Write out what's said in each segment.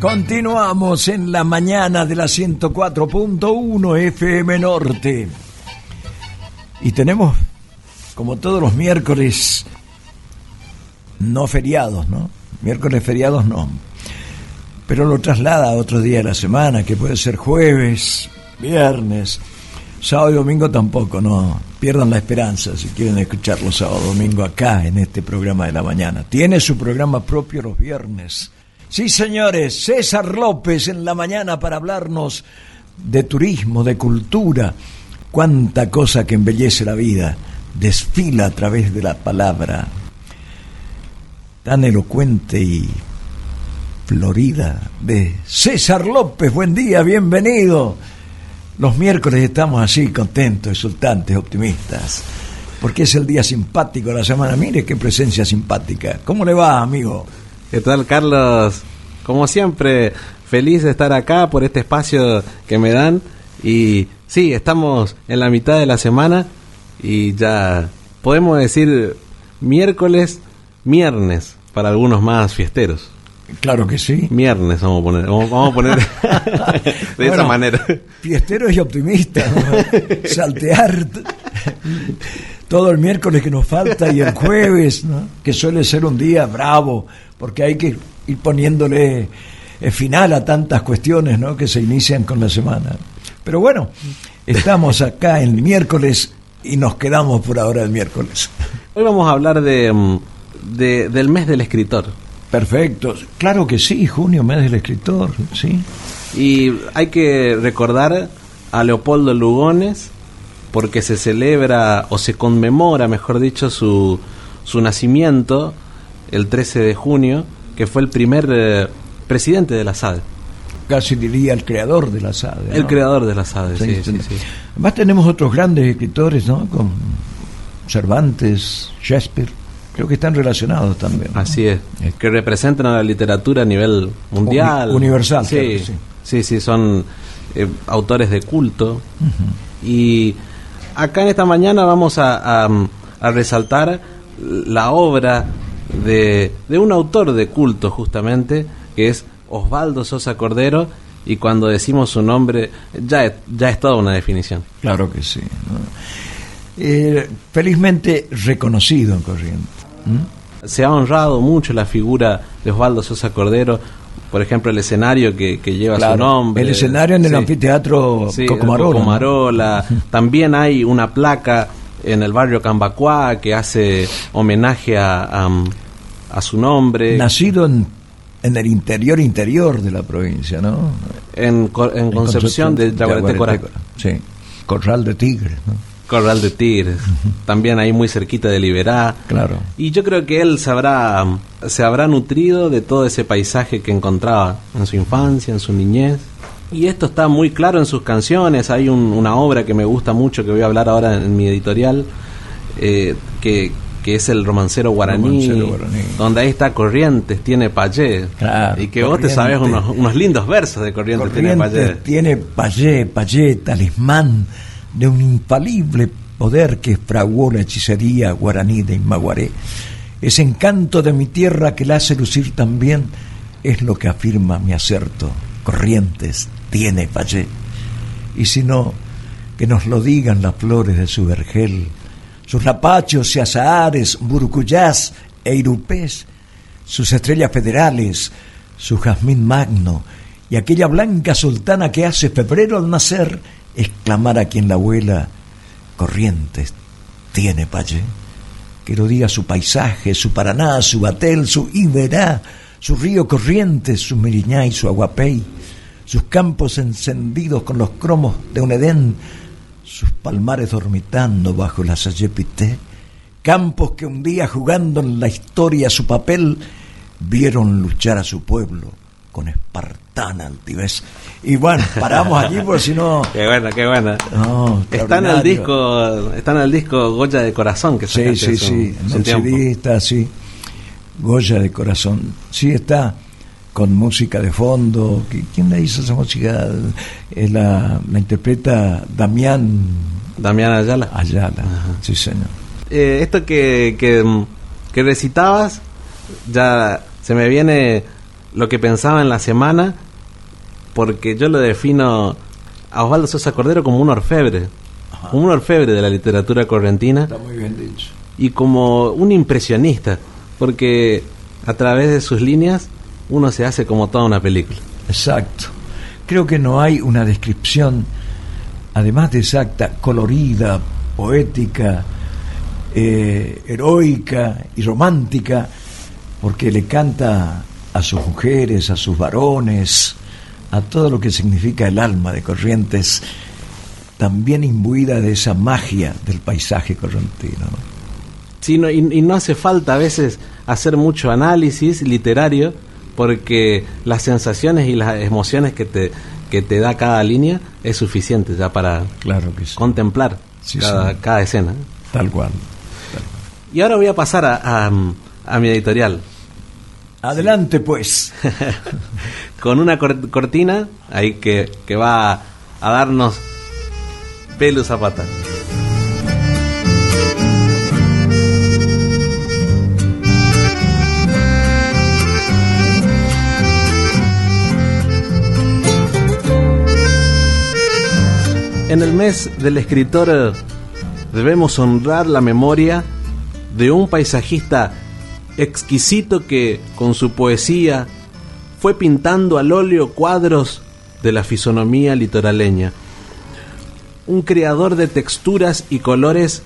Continuamos en la mañana de la 104.1 FM Norte. Y tenemos, como todos los miércoles, no feriados, ¿no? Miércoles feriados no. Pero lo traslada a otro día de la semana, que puede ser jueves, viernes, sábado y domingo tampoco, no pierdan la esperanza si quieren escucharlo sábado y domingo acá en este programa de la mañana. Tiene su programa propio los viernes Sí, señores, César López en la mañana para hablarnos de turismo, de cultura, cuánta cosa que embellece la vida, desfila a través de la palabra, tan elocuente y florida de César López. Buen día, bienvenido. Los miércoles estamos así, contentos, exultantes, optimistas, porque es el día simpático de la semana. Mire qué presencia simpática. ¿Cómo le va, amigo? ¿Qué tal, Carlos? Como siempre, feliz de estar acá por este espacio que me dan. Y sí, estamos en la mitad de la semana y ya podemos decir miércoles, viernes, para algunos más fiesteros. Claro que sí. Viernes vamos a poner, vamos, a poner de esa manera. Fiesteros y optimistas, saltear todo el miércoles que nos falta y el jueves, que suele ser un día bravo, porque hay que ir poniéndole eh, final a tantas cuestiones ¿no? que se inician con la semana. Pero bueno, estamos acá el miércoles y nos quedamos por ahora el miércoles. Hoy vamos a hablar de, mm, de, del mes del escritor. Perfecto, claro que sí, junio, mes del escritor, sí. Y hay que recordar a Leopoldo Lugones porque se celebra o se conmemora, mejor dicho, su, su nacimiento el 13 de junio que fue el primer eh, presidente de la SAD. Casi diría el creador de la SAD. El creador de la SAD, sí, sí, sí, Además tenemos otros grandes escritores, ¿no? Con Cervantes, Shakespeare, creo que están relacionados también. Así es, que representan a la literatura a nivel mundial. universal, sí, sí. sí, son eh, autores de culto. Y acá en esta mañana vamos a, a resaltar la obra de, un autor de culto justamente, que es Osvaldo Sosa Cordero, y cuando decimos su nombre ya es, ya es toda una definición. Claro que sí. Eh, felizmente reconocido en Corrientes. Se ha honrado mucho la figura de Osvaldo Sosa Cordero, por ejemplo, el escenario que, lleva su nombre. El escenario en el anfiteatro Cocomarola. También hay una placa en el barrio Cambacuá que hace homenaje a, a, su nombre. Nacido en, en, el interior interior de la provincia, ¿no? En, en, Concepción, de Yaguareté Sí, Corral de Tigres, ¿no? Corral de Tigres, también ahí muy cerquita de Liberá. Claro. Y yo creo que él se habrá, se habrá nutrido de todo ese paisaje que encontraba en su infancia, en su niñez. Y esto está muy claro en sus canciones. Hay una obra que me gusta mucho, que voy a hablar ahora en mi editorial, eh, que, es el romancero guaraní, donde ahí está Corrientes, tiene Payé. y que vos te sabes unos, lindos versos de Corrientes, tiene Payé. Tiene Payé, Payé, talismán de un infalible poder que fraguó la hechicería guaraní de Inmaguaré. Ese encanto de mi tierra que la hace lucir también es lo que afirma mi acerto. Corrientes tiene Payé. Y si no, que nos lo digan las flores de su vergel, sus lapachos y azahares, burucuyás e irupés, sus estrellas federales, su jazmín magno y aquella blanca sultana que hace febrero al nacer exclamar a quien la abuela Corrientes tiene Payé. Que lo diga su paisaje, su Paraná, su Batel, su Iberá, su río Corrientes, su Miriñá y su Aguapey sus campos encendidos con los cromos de un Edén, sus palmares dormitando bajo la sayepité, campos que un día jugando en la historia su papel, vieron luchar a su pueblo con espartana altivez. Y bueno, paramos allí porque si no... Qué buena, qué buena. está en el disco, está en el disco Goya de Corazón que Sí, sí, sí, en el está sí. Goya de Corazón. Sí está con música de fondo. ¿Quién le hizo esa música? La, la interpreta Damián. Damián Ayala. Ayala, sí señor. Eh, esto que, que, que recitabas, ya se me viene lo que pensaba en la semana, porque yo lo defino a Osvaldo Sosa Cordero como un orfebre, como un orfebre de la literatura correntina. Está muy bien dicho. Y como un impresionista, porque a través de sus líneas uno se hace como toda una película. Exacto. Creo que no hay una descripción, además de exacta, colorida, poética, eh, heroica y romántica, porque le canta a sus mujeres, a sus varones, a todo lo que significa el alma de Corrientes, también imbuida de esa magia del paisaje correntino. Sí, y, no hace falta a veces hacer mucho análisis literario, porque las sensaciones y las emociones que te, que te da cada línea es suficiente ya para claro contemplar cada, cada, escena. Tal cual. Y ahora voy a pasar a, a, mi editorial. Adelante pues. Con una cortina ahí que, que va a darnos pelo zapata. En el mes del escritor debemos honrar la memoria de un paisajista exquisito que, con su poesía, fue pintando al óleo cuadros de la fisonomía litoraleña. Un creador de texturas y colores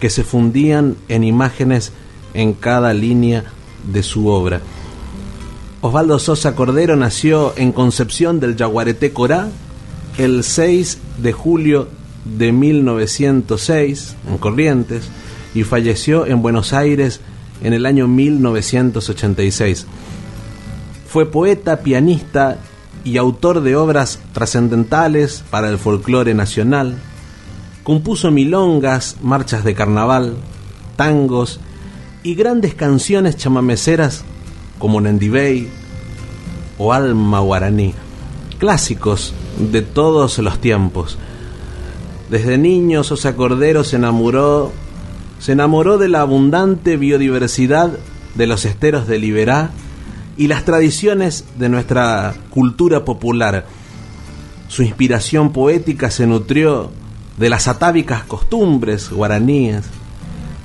que se fundían en imágenes en cada línea de su obra. Osvaldo Sosa Cordero nació en Concepción del Yaguareté Corá el 6 de julio de 1906 en Corrientes y falleció en Buenos Aires en el año 1986. Fue poeta, pianista y autor de obras trascendentales para el folclore nacional. Compuso milongas, marchas de carnaval, tangos y grandes canciones chamameceras como Nendibey o Alma Guaraní, clásicos de todos los tiempos. Desde niño Sosa Cordero se enamoró, se enamoró de la abundante biodiversidad de los esteros de Liberá y las tradiciones de nuestra cultura popular. Su inspiración poética se nutrió de las atávicas costumbres guaraníes,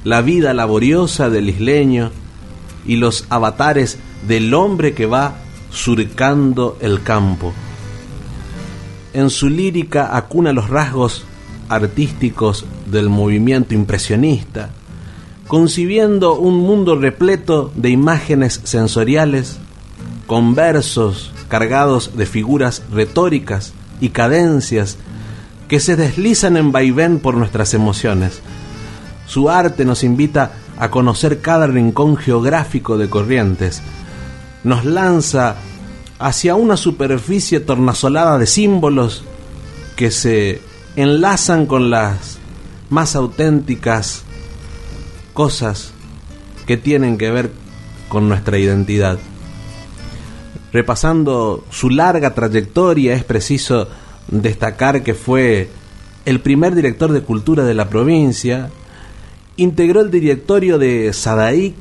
la vida laboriosa del isleño y los avatares del hombre que va surcando el campo en su lírica acuna los rasgos artísticos del movimiento impresionista, concibiendo un mundo repleto de imágenes sensoriales, con versos cargados de figuras retóricas y cadencias que se deslizan en vaivén por nuestras emociones. Su arte nos invita a conocer cada rincón geográfico de Corrientes, nos lanza hacia una superficie tornasolada de símbolos que se enlazan con las más auténticas cosas que tienen que ver con nuestra identidad. Repasando su larga trayectoria, es preciso destacar que fue el primer director de cultura de la provincia, integró el directorio de Sadaic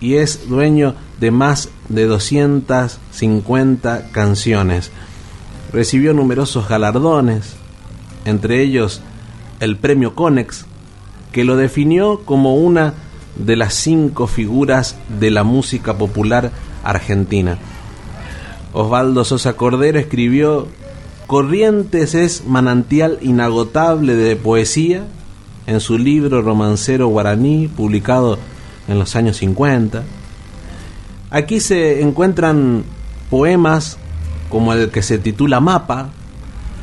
y es dueño de más de 250 canciones. Recibió numerosos galardones, entre ellos el premio Conex, que lo definió como una de las cinco figuras de la música popular argentina. Osvaldo Sosa Cordero escribió Corrientes es manantial inagotable de poesía en su libro romancero guaraní publicado en los años 50 Aquí se encuentran poemas como el que se titula Mapa,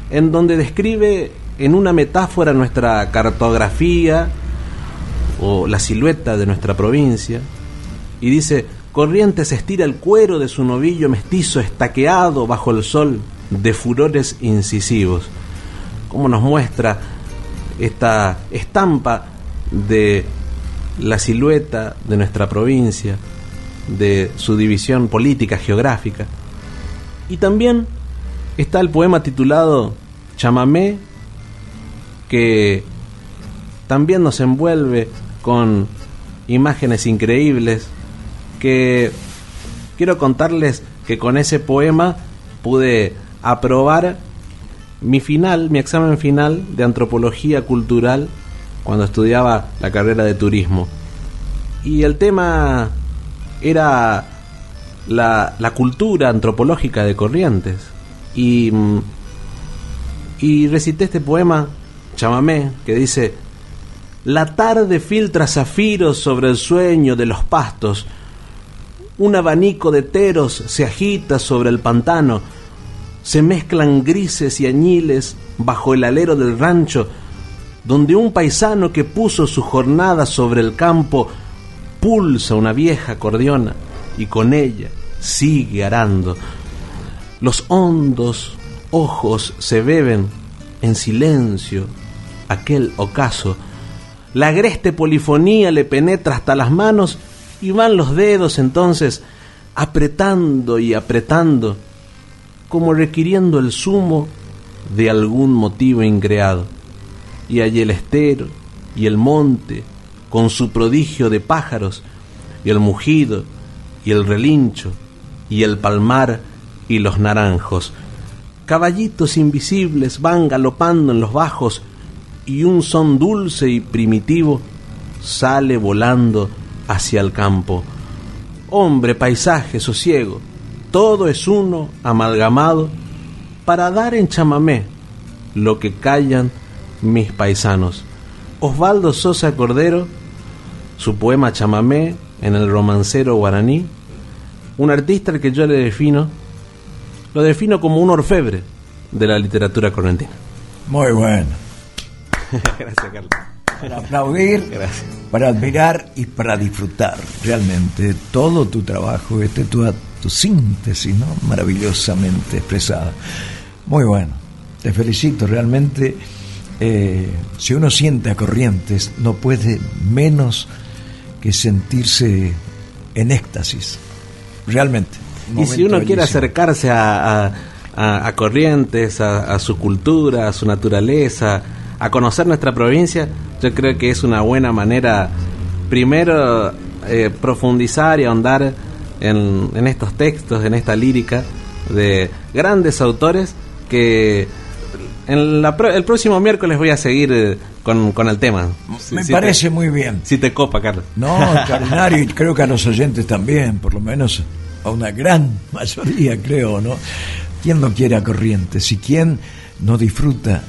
en donde describe en una metáfora nuestra cartografía o la silueta de nuestra provincia, y dice, Corrientes estira el cuero de su novillo mestizo estaqueado bajo el sol de furores incisivos. Como nos muestra esta estampa de la silueta de nuestra provincia, de su división política geográfica. Y también está el poema titulado Chamamé, que también nos envuelve con imágenes increíbles que quiero contarles que con ese poema pude aprobar mi final, mi examen final de antropología cultural cuando estudiaba la carrera de turismo. Y el tema era la, la cultura antropológica de Corrientes. Y, y recité este poema, chamamé, que dice, la tarde filtra zafiros sobre el sueño de los pastos, un abanico de teros se agita sobre el pantano, se mezclan grises y añiles bajo el alero del rancho, donde un paisano que puso su jornada sobre el campo pulsa una vieja acordeona y con ella sigue arando. Los hondos ojos se beben en silencio aquel ocaso. La agreste polifonía le penetra hasta las manos y van los dedos entonces apretando y apretando, como requiriendo el zumo de algún motivo increado. Y allí el estero y el monte, con su prodigio de pájaros, y el mugido, y el relincho, y el palmar, y los naranjos. Caballitos invisibles van galopando en los bajos, y un son dulce y primitivo sale volando hacia el campo. Hombre, paisaje, sosiego, todo es uno amalgamado para dar en chamamé lo que callan mis paisanos. Osvaldo Sosa Cordero, su poema chamamé en el romancero guaraní, un artista al que yo le defino, lo defino como un orfebre de la literatura correntina. Muy bueno. Gracias, Carlos para aplaudir, para admirar y para disfrutar realmente todo tu trabajo, este tu, tu síntesis, ¿no? Maravillosamente expresada. Muy bueno, te felicito realmente. Eh, si uno siente a Corrientes, no puede menos que sentirse en éxtasis, realmente. Y si uno quiere acercarse a, a, Corrientes, a, su cultura, a su naturaleza, a conocer nuestra provincia, yo creo que es una buena manera, primero, eh, profundizar y ahondar en, en estos textos, en esta lírica de grandes autores que en la, el próximo miércoles voy a seguir eh, con, con, el tema. Me parece muy bien. Si te copa, Carlos. No, extraordinario, y creo que a los oyentes también, por lo menos a una gran mayoría, creo, ¿no? ¿Quién no quiere a Corrientes? ¿Y quién no disfruta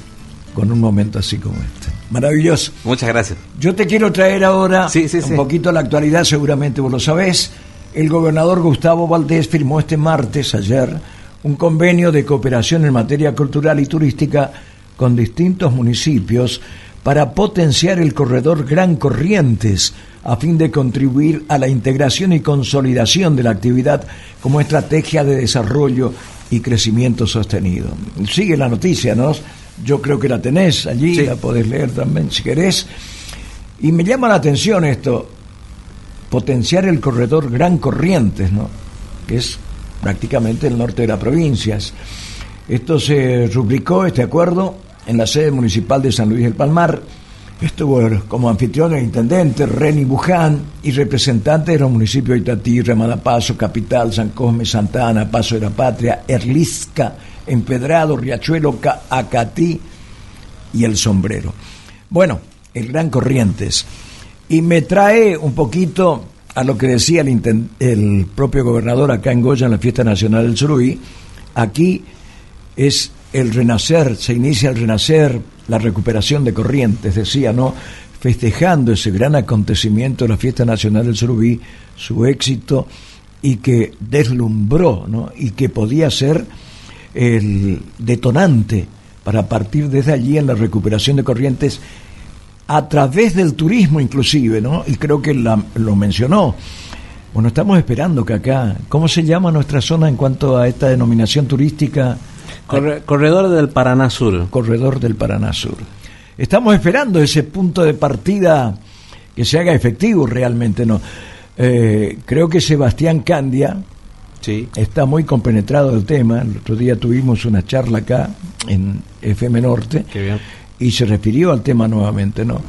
con un momento así como este. Maravilloso. Muchas gracias. Yo te quiero traer ahora un poquito a la actualidad, seguramente vos lo sabés. El gobernador Gustavo Valdés firmó este martes, ayer, un convenio de cooperación en materia cultural y turística con distintos municipios para potenciar el corredor Gran Corrientes a fin de contribuir a la integración y consolidación de la actividad como estrategia de desarrollo y crecimiento sostenido. Sigue la noticia, ¿no? Yo creo que la tenés allí, la podés leer también si querés. Y me llama la atención esto, potenciar el corredor Gran Corrientes, ¿no? que es prácticamente el norte de las provincias. Esto se rubricó, este acuerdo, en la sede municipal de San Luis del Palmar. Estuvo como anfitrión el intendente Reni Buján y representantes de los municipios de Itatí, Ramadapaso, Capital, San Cosme, Santa Ana, Paso de la Patria, Erlisca, Empedrado, Riachuelo, Acatí y El Sombrero. Bueno, el Gran Corrientes. Y me trae un poquito a lo que decía el, el propio gobernador acá en Goya en la Fiesta Nacional del Suruí. Aquí es el renacer, se inicia el renacer, la recuperación de Corrientes, decía, ¿no? Festejando ese gran acontecimiento de la Fiesta Nacional del Surubí, su éxito y que deslumbró, ¿no? Y que podía ser el detonante para partir desde allí en la recuperación de corrientes a través del turismo inclusive, ¿no? Y creo que lo mencionó. Bueno, estamos esperando que acá, ¿cómo se llama nuestra zona en cuanto a esta denominación turística? Corredor del Paraná Sur. Corredor del Paraná Sur. Estamos esperando ese punto de partida que se haga efectivo realmente, ¿no? Eh, creo que Sebastián Candia, Sí. Está muy compenetrado el tema. El otro día tuvimos una charla acá en FM Norte y se refirió al tema nuevamente, ¿no?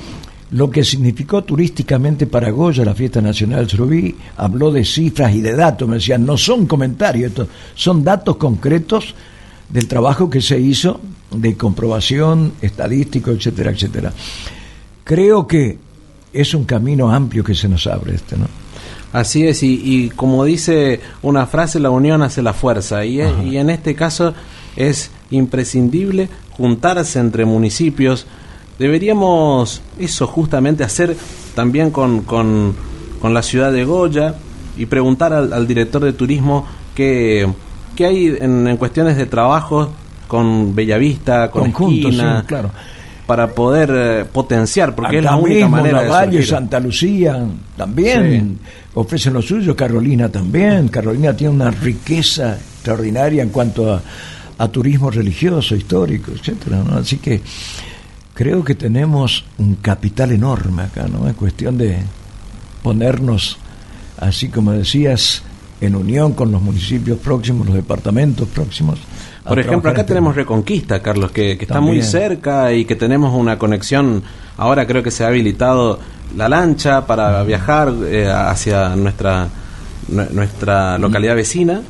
lo que significó turísticamente para Goya la fiesta nacional Surubí, habló de cifras y de datos, me decían, no son comentarios, estos son datos concretos del trabajo que se hizo de comprobación estadístico, etcétera, etcétera. Creo que es un camino amplio que se nos abre este, ¿no? Así es, y, como dice una frase, la unión hace la fuerza, y, y en este caso es imprescindible juntarse entre municipios. Deberíamos eso justamente hacer también con, con, la ciudad de Goya y preguntar al, director de turismo qué, qué hay en, cuestiones de trabajo con Bellavista, con Esquina, claro. para poder eh, potenciar, porque es la única manera la de Santa Lucía también ofrecen lo suyo, Carolina también. Carolina tiene una riqueza extraordinaria en cuanto a a turismo religioso, histórico, etcétera, ¿no? Así que creo que tenemos un capital enorme acá, ¿no? Es cuestión de ponernos, así como decías, en unión con los municipios próximos, los departamentos próximos. Por ejemplo, acá este tenemos Reconquista, Carlos, que, está muy cerca y que tenemos una conexión. Ahora creo que se ha habilitado la lancha para viajar eh, hacia nuestra nuestra localidad vecina.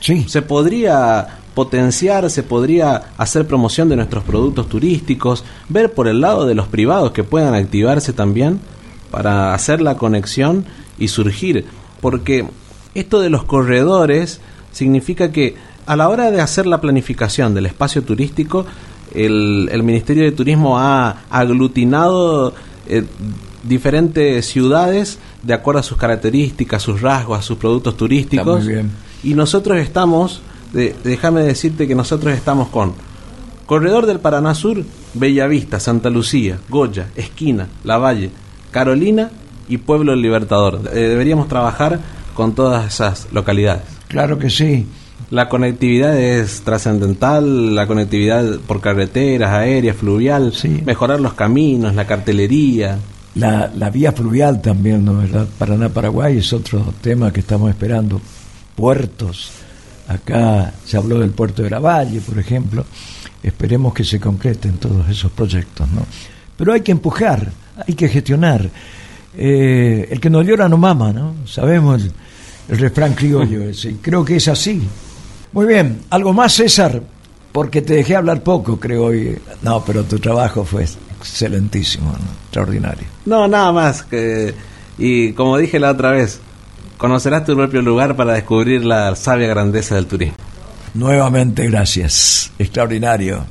Sí. Se podría potenciar, se podría hacer promoción de nuestros productos turísticos, ver por el lado de los privados que puedan activarse también para hacer la conexión y surgir. Porque esto de los corredores significa que a la hora de hacer la planificación del espacio turístico, el, Ministerio de Turismo ha aglutinado eh, diferentes ciudades de acuerdo a sus características, sus rasgos, a sus productos turísticos. Y nosotros estamos déjame decirte que nosotros estamos con Corredor del Paraná Sur, Bellavista, Santa Lucía, Goya, Esquina, La Valle, Carolina y Pueblo del Libertador. Eh, deberíamos trabajar con todas esas localidades. Claro que sí. La conectividad es trascendental, la conectividad por carreteras, aérea, fluvial, mejorar los caminos, la cartelería. La, la vía fluvial también, ¿no verdad? Paraná-Paraguay es otro tema que estamos esperando. Puertos, Acá se habló del puerto de Valle, por ejemplo. Esperemos que se concreten todos esos proyectos, ¿no? Pero hay que empujar, hay que gestionar. Eh, el que no llora no mama, ¿no? Sabemos el, refrán criollo ese. Creo que es así. Muy bien, algo más, César, porque te dejé hablar poco, creo hoy. No, pero tu trabajo fue excelentísimo, extraordinario. No, nada más. Que, y como dije la otra vez, conocerás tu propio lugar para descubrir la sabia grandeza del turismo. Nuevamente, gracias. Extraordinario.